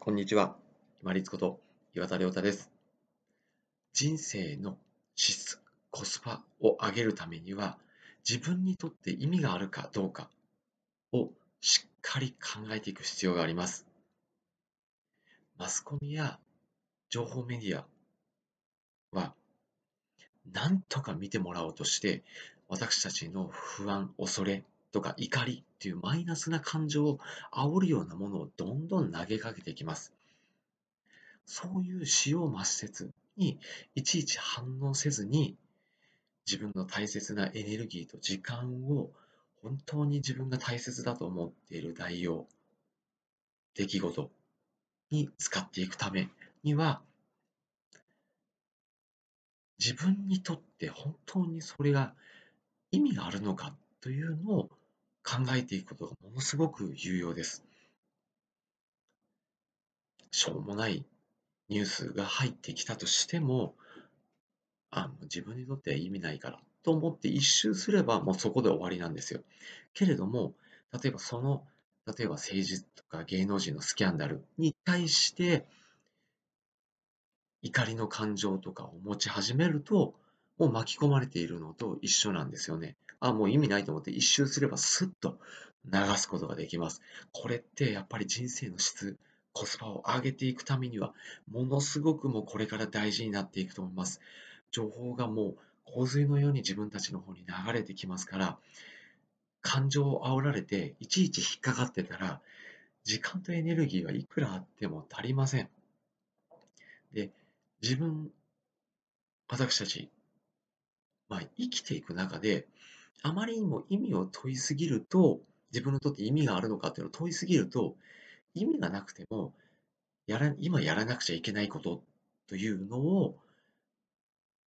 こんにちは。今立こと岩田亮太です。人生の質、コスパを上げるためには、自分にとって意味があるかどうかをしっかり考えていく必要があります。マスコミや情報メディアは、何とか見てもらおうとして、私たちの不安、恐れとか怒りっていうマイナスな感情を煽るようなものをどんどん投げかけていきます。そういう使用抹殺にいちいち反応せずに自分の大切なエネルギーと時間を本当に自分が大切だと思っている代用、出来事に使っていくためには自分にとって本当にそれが意味があるのかというのを考えていくことがものすごく有用です。しょうもないニュースが入ってきたとしても、あ、もう自分にとっては意味ないからと思って一周すればもうそこで終わりなんですよ。けれども、例えばその、例えば政治とか芸能人のスキャンダルに対して怒りの感情とかを持ち始めると、もう巻き込まれているのと一緒なんですよね。あ、もう意味ないと思って一周すればスッと流すことができます。これってやっぱり人生の質、コスパを上げていくためには、ものすごくもうこれから大事になっていくと思います。情報がもう洪水のように自分たちの方に流れてきますから、感情を煽られていちいち引っかかってたら、時間とエネルギーはいくらあっても足りません。で、自分、私たち、まあ、生きていく中で、あまりにも意味を問いすぎると、自分にとって意味があるのかっていうのを問いすぎると、意味がなくても、やら今やらなくちゃいけないことというのを、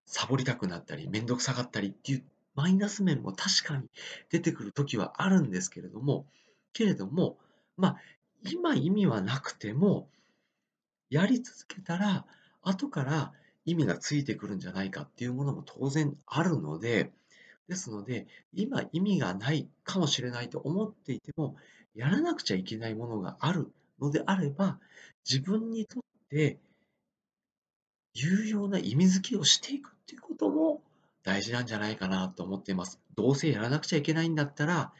サボりたくなったり、めんどくさがったりっていうマイナス面も確かに出てくる時はあるんですけれども、けれども、まあ、今意味はなくても、やり続けたら、後から意味がついてくるんじゃないかっていうものも当然あるので、ですので、今意味がないかもしれないと思っていても、やらなくちゃいけないものがあるのであれば、自分にとって有用な意味付けをしていくっていうことも大事なんじゃないかなと思っています。どうせやらなくちゃいけないんだったら、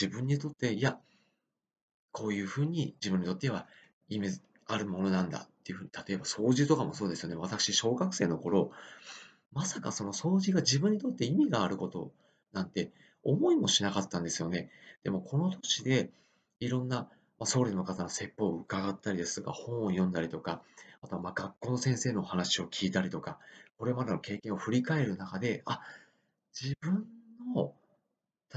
自分にとって、いや、こういうふうに自分にとっては意味あるものなんだっていうふうに、例えば掃除とかもそうですよね。私、小学生の頃、まさかその掃除が自分にとって意味があることなんて思いもしなかったんですよね。でもこの年でいろんな僧侶の方の説法を伺ったりですとか、本を読んだりとか、あとはまあ学校の先生の話を聞いたりとか、これまでの経験を振り返る中で、あ、自分の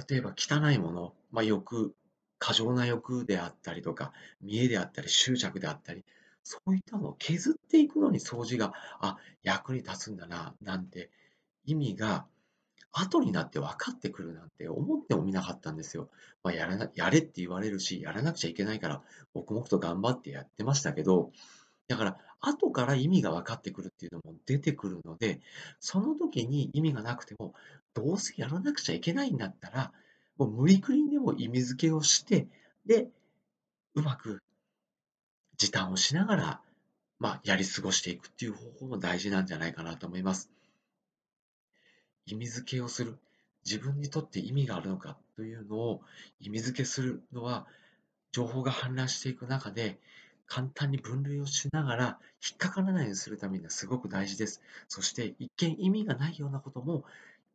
例えば汚いもの、まあ、欲、過剰な欲であったりとか、見栄であったり、執着であったり、そういったのを削っていくのに掃除が、あ、役に立つんだな、なんて意味が後になって分かってくるなんて思ってもみなかったんですよ。まあ、やらな、やれって言われるし、やらなくちゃいけないから、黙々と頑張ってやってましたけど、だから、後から意味が分かってくるっていうのも出てくるので、その時に意味がなくても、どうせやらなくちゃいけないんだったら、もう無理くりにでも意味付けをして、で、うまく時短をしながら、まあ、やり過ごしていくっていう方法も大事なんじゃないかなと思います。意味付けをする。自分にとって意味があるのかというのを意味付けするのは、情報が氾濫していく中で、簡単に分類をしながら引っかからないようにするためにはすごく大事です。そして一見意味がないようなことも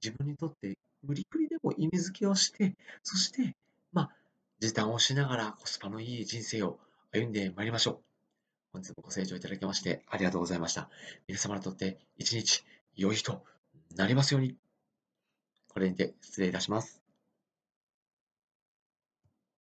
自分にとって無理くりでも意味付けをして、そして、まあ、時短をしながらコスパのいい人生を歩んでまいりましょう。本日もご清聴いただきましてありがとうございました。皆様にとって一日良い日となりますように。これにて失礼いたします。